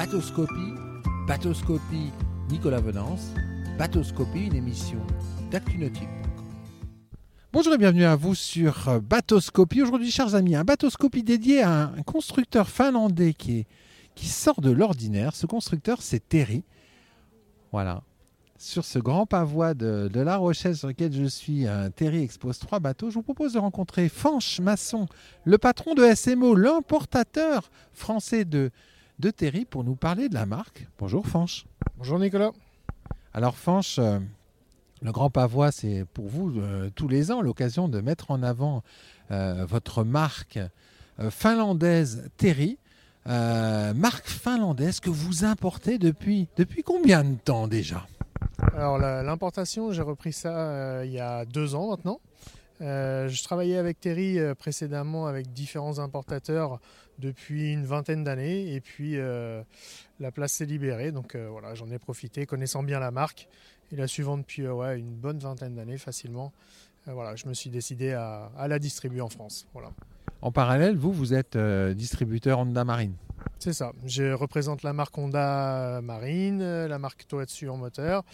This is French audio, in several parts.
Batoscopie, Batoscopie Nicolas Venance, Batoscopie, une émission d'ActuNautique. Bonjour et bienvenue à vous sur Batoscopie. Aujourd'hui, chers amis, un Batoscopie dédié à un constructeur finlandais qui, sort de l'ordinaire. Ce constructeur, c'est Terry. Voilà. Sur ce grand pavois de, La Rochelle sur lequel je suis, Terry expose trois bateaux. Je vous propose de rencontrer Fanche Masson, le patron de SMO, l'importateur français de, de Terry, pour nous parler de la marque. Bonjour Fanche. Bonjour Nicolas. Alors Fanche, euh, le grand pavois, c'est pour vous euh, tous les ans l'occasion de mettre en avant euh, votre marque finlandaise Terry. marque finlandaise que vous importez depuis, depuis combien de temps déjà? Alors l'importation, j'ai repris ça il y a deux ans maintenant. Euh, je travaillais avec Terry euh, précédemment avec différents importateurs depuis une vingtaine d'années et puis la place s'est libérée donc voilà j'en ai profité connaissant bien la marque et la suivante depuis ouais, une bonne vingtaine d'années facilement. voilà je me suis décidé à, à, la distribuer en France. Voilà. En parallèle vous vous êtes distributeur Honda Marine. C'est ça. Je représente la marque Honda Marine, la marque Tohatsu en moteur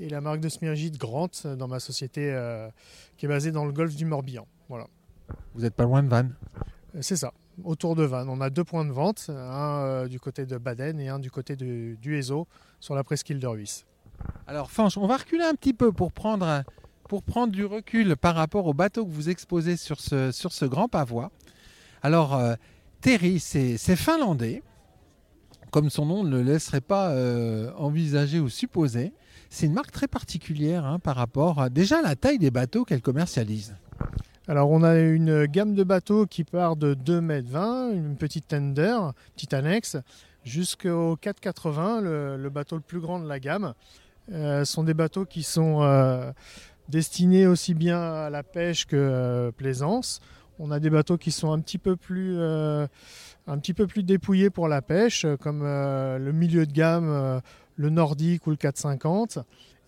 et la marque de Smirgid Grant dans ma société euh, qui est basée dans le golfe du Morbihan. Voilà. Vous n'êtes pas loin de Vannes euh, C'est ça, autour de Vannes. On a deux points de vente, un euh, du côté de Baden et un du côté du Ezo sur la presqu'île de Ruisse. Alors Fanche, on va reculer un petit peu pour prendre, pour prendre du recul par rapport au bateau que vous exposez sur ce, sur ce grand pavois. Alors Terry, c'est finlandais comme son nom ne le laisserait pas euh, envisager ou supposer, c'est une marque très particulière hein, par rapport à déjà la taille des bateaux qu'elle commercialise. Alors on a une gamme de bateaux qui part de 2,20 m, une petite tender, petite annexe, jusqu'au 4,80 le, le bateau le plus grand de la gamme. Euh, ce sont des bateaux qui sont euh, destinés aussi bien à la pêche que plaisance. On a des bateaux qui sont un petit peu plus un petit peu plus dépouillé pour la pêche, euh, comme euh, le milieu de gamme, euh, le nordique ou le 450.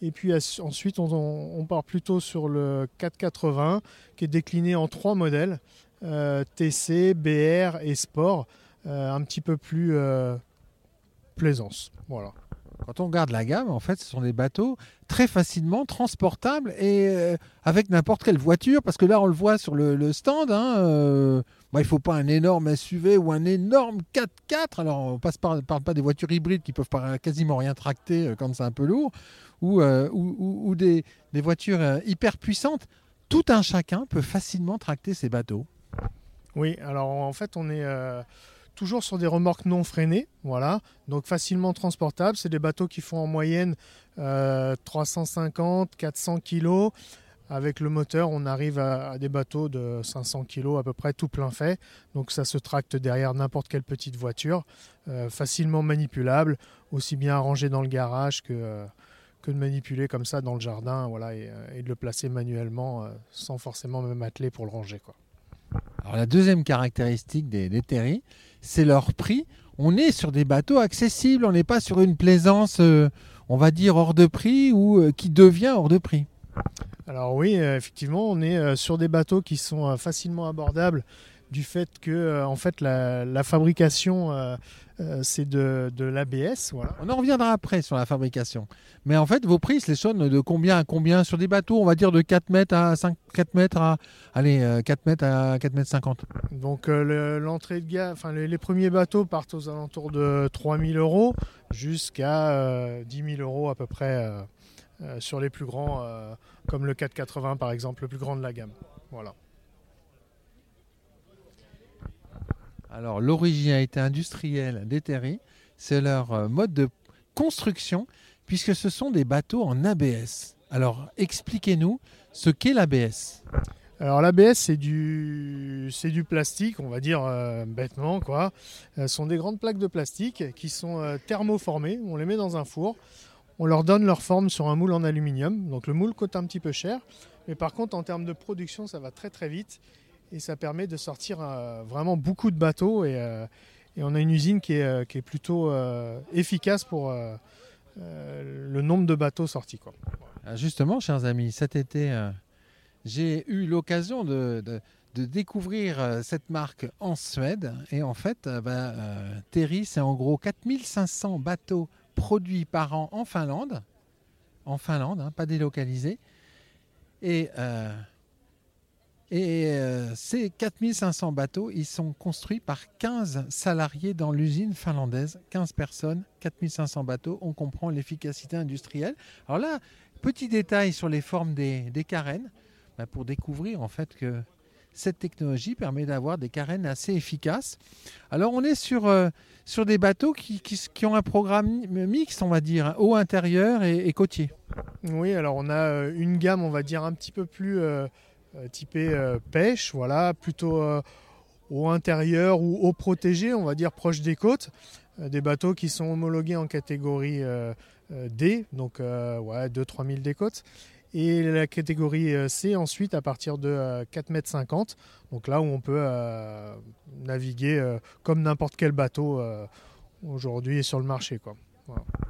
Et puis ensuite, on, part plutôt sur le 480, qui est décliné en trois modèles TC, BR et Sport, un petit peu plus plaisance. Voilà. Quand on regarde la gamme, en fait, ce sont des bateaux très facilement transportables et euh, avec n'importe quelle voiture, parce que là, on le voit sur le, stand. Hein, euh, bah, il ne faut pas un énorme SUV ou un énorme 4x4. Alors, on ne parle, parle pas des voitures hybrides qui peuvent quasiment rien tracter euh, quand c'est un peu lourd, ou, ou, des, des, voitures hyper puissantes. Tout un chacun peut facilement tracter ces bateaux. Oui, alors en fait, on est toujours sur des remorques non freinées, voilà, donc facilement transportables. C'est des bateaux qui font en moyenne 350, 400 kg. Avec le moteur, on arrive à, des bateaux de 500 kg à peu près, tout plein fait. Donc ça se tracte derrière n'importe quelle petite voiture, euh, facilement manipulable, aussi bien arrangé dans le garage que, euh, que de manipuler comme ça dans le jardin, voilà, et, euh, de le placer manuellement sans forcément même atteler pour le ranger. Quoi. Alors la deuxième caractéristique des, des c'est leur prix. On est sur des bateaux accessibles, on n'est pas sur une plaisance, on va dire, hors de prix ou qui devient hors de prix. Alors oui, euh, effectivement, on est sur des bateaux qui sont facilement abordables du fait que en fait la, fabrication c'est de, l'ABS. Voilà. On en reviendra après sur la fabrication. Mais en fait, vos prix se l'échelonnent de combien à combien sur des bateaux, on va dire de 4 mètres à 5, 4 mètres à allez, 4 mètres à 4 mètres 50. Donc euh, l'entrée de gamme, enfin les, premiers bateaux partent aux alentours de 3000 euros jusqu'à 10 euh, 000 euros à peu près euh, sur les plus grands, comme le 480 par exemple, le plus grand de la gamme. Voilà. Alors l'originalité industrielle des Terry, c'est leur mode de construction puisque ce sont des bateaux en ABS. Alors expliquez-nous ce qu'est l'ABS. Alors l'ABS c'est du c'est du plastique, on va dire euh, bêtement quoi. Ce sont des grandes plaques de plastique qui sont euh, thermoformées. On les met dans un four, on leur donne leur forme sur un moule en aluminium. Donc le moule coûte un petit peu cher, mais par contre en termes de production ça va très très vite et ça permet de sortir euh, vraiment beaucoup de bateaux et, on a une usine qui est, qui est plutôt efficace pour le nombre de bateaux sortis quoi. Ah, justement, chers amis, cet été j'ai eu l'occasion de, de découvrir euh, cette marque en Suède. Et en fait, euh, bah, euh, Terry, c'est en gros 4500 bateaux produits par an en Finlande. En Finlande, hein, pas délocalisés. Et, et ces 4500 bateaux, ils sont construits par 15 salariés dans l'usine finlandaise. 15 personnes, 4500 bateaux. On comprend l'efficacité industrielle. Alors là, petit détail sur les formes des, des carènes. Bah, pour découvrir en fait que cette technologie permet d'avoir des carènes assez efficaces. Alors on est sur, euh, des bateaux qui, qui, ont un programme mixte, on va dire, hein, eau intérieure et, côtier. Oui, alors on a euh, une gamme, on va dire, un petit peu plus euh, typée pêche, voilà, plutôt eau intérieure ou eau protégée, on va dire proche des côtes. des bateaux qui sont homologués en catégorie D, donc ouais, 2-3 000 des côtes et la catégorie euh, C ensuite à partir de 4,50 euh, m. Donc là où on peut euh, naviguer comme n'importe quel bateau aujourd'hui sur le marché. Quoi.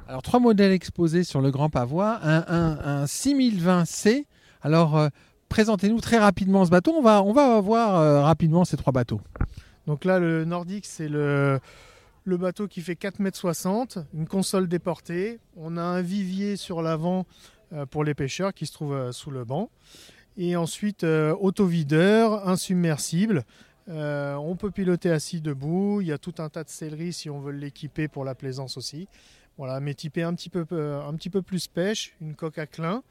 Alors trois modèles exposés sur le Grand Pavois, un, 6020C. Alors présentez-nous très rapidement ce bateau. On va, on va voir rapidement ces trois bateaux. Donc là le Nordique c'est le, le bateau qui fait 4,60 m, une console déportée. On a un vivier sur l'avant pour les pêcheurs qui se trouvent euh, sous le banc. Et ensuite, euh, autovideur, insubmersible. on peut piloter assis debout. Il y a tout un tas de céleri si on veut l'équiper pour la plaisance aussi. Voilà, mais typé un petit peu, un petit peu plus pêche, une coque à clin.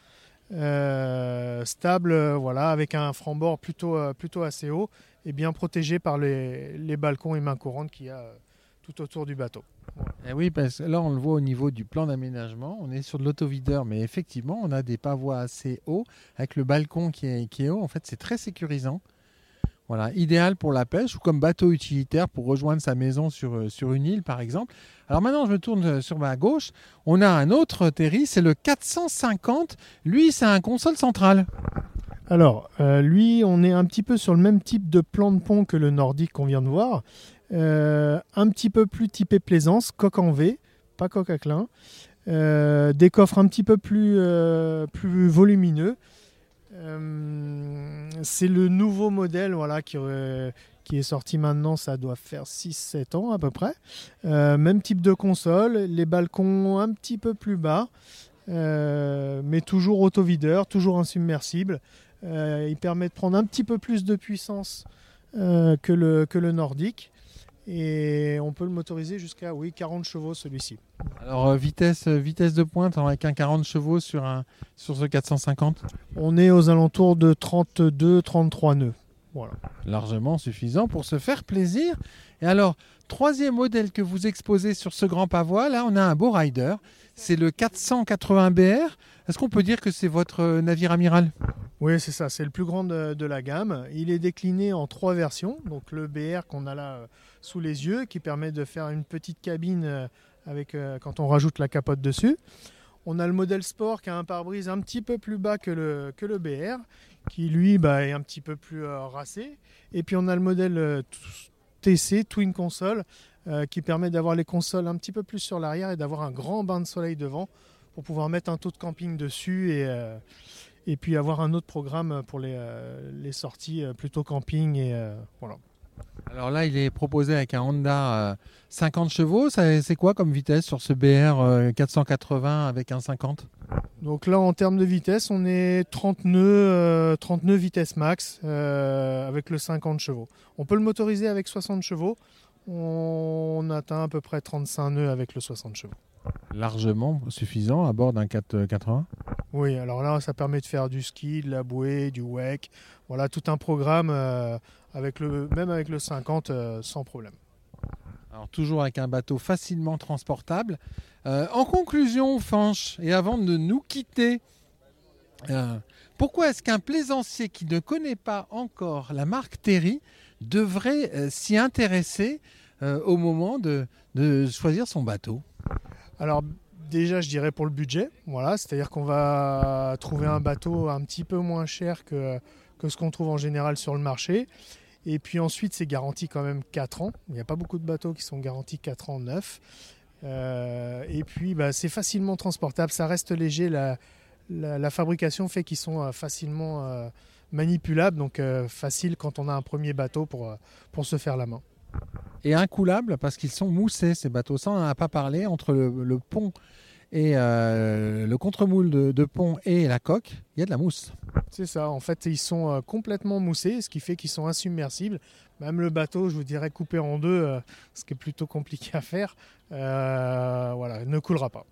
stable, voilà, avec un franc-bord plutôt, plutôt assez haut et bien protégé par les, les balcons et mains courantes qu'il y a tout autour du bateau. Eh oui, parce que là, on le voit au niveau du plan d'aménagement. On est sur de l'autovideur, mais effectivement, on a des pavois assez hauts avec le balcon qui est, qui est haut. En fait, c'est très sécurisant. Voilà, idéal pour la pêche ou comme bateau utilitaire pour rejoindre sa maison sur, euh, sur une île, par exemple. Alors maintenant, je me tourne euh, sur ma gauche. On a un autre Terry, c'est le 450. Lui, c'est un console central. Alors, euh, lui, on est un petit peu sur le même type de plan de pont que le nordique qu'on vient de voir. Euh, un petit peu plus typé plaisance, coque en V, pas coque à clin. Euh, des coffres un petit peu plus, euh, plus volumineux. c'est le nouveau modèle voilà, qui, est sorti maintenant, ça doit faire 6-7 ans à peu près. même type de console, les balcons un petit peu plus bas, mais toujours autovideur, toujours insubmersible. il permet de prendre un petit peu plus de puissance que, le, que le nordique et on peut le motoriser jusqu'à oui, 40 chevaux celui-ci. Alors euh, vitesse, euh, vitesse de pointe avec un 40 chevaux sur, un, sur ce 450 On est aux alentours de 32-33 nœuds. Voilà. Largement suffisant pour se faire plaisir. Et alors, troisième modèle que vous exposez sur ce grand pavois, là on a un beau rider. C'est le 480 BR. Est-ce qu'on peut dire que c'est votre euh, navire amiral? Oui, c'est ça, c'est le plus grand de, la gamme. Il est décliné en trois versions. Donc le BR qu'on a là euh, sous les yeux, qui permet de faire une petite cabine euh, avec, quand on rajoute la capote dessus. On a le modèle Sport qui a un pare-brise un petit peu plus bas que le, BR, qui lui bah, est un petit peu plus racé. Et puis on a le modèle TC, Twin Console, qui permet d'avoir les consoles un petit peu plus sur l'arrière et d'avoir un grand bain de soleil devant pour pouvoir mettre un taux de camping dessus et, euh, puis avoir un autre programme pour les, euh, les sorties euh, plutôt camping. Et, voilà. Alors là, il est proposé avec un Honda 50 chevaux. C'est quoi comme vitesse sur ce BR 480 avec un 50 Donc là, en termes de vitesse, on est 30 nœuds, 30 nœuds vitesse max avec le 50 chevaux. On peut le motoriser avec 60 chevaux. On atteint à peu près 35 nœuds avec le 60 chevaux largement suffisant à bord d'un 480 Oui, alors là, ça permet de faire du ski, de la bouée, du wake. Voilà, tout un programme, euh, avec le, même avec le 50, euh, sans problème. Toujours avec un bateau facilement transportable. Euh, en conclusion, Fanche, et avant de nous quitter, pourquoi est-ce qu'un plaisancier qui ne connaît pas encore la marque Terry devrait s'y intéresser au moment de, choisir son bateau? Alors déjà, je dirais pour le budget, voilà, c'est-à-dire qu'on va trouver un bateau un petit peu moins cher que ce qu'on trouve en général sur le marché. Et puis ensuite, c'est garanti quand même 4 ans. Il n'y a pas beaucoup de bateaux qui sont garantis 4 ans neufs. Euh, et puis, bah, c'est facilement transportable, ça reste léger. La, fabrication fait qu'ils sont euh, facilement euh, manipulables, donc facile quand on a un premier bateau pour, pour se faire la main. Et incoulables parce qu'ils sont moussés ces bateaux. Ça, on n'en a pas parlé entre le, pont et le contre-moule de, pont et la coque, il y a de la mousse. C'est ça, en fait ils sont complètement moussés, ce qui fait qu'ils sont insubmersibles. Même le bateau, je vous dirais coupé en deux, ce qui est plutôt compliqué à faire, voilà, ne coulera pas.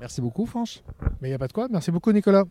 Merci beaucoup, Franche. Mais il n'y a pas de quoi. Merci beaucoup, Nicolas.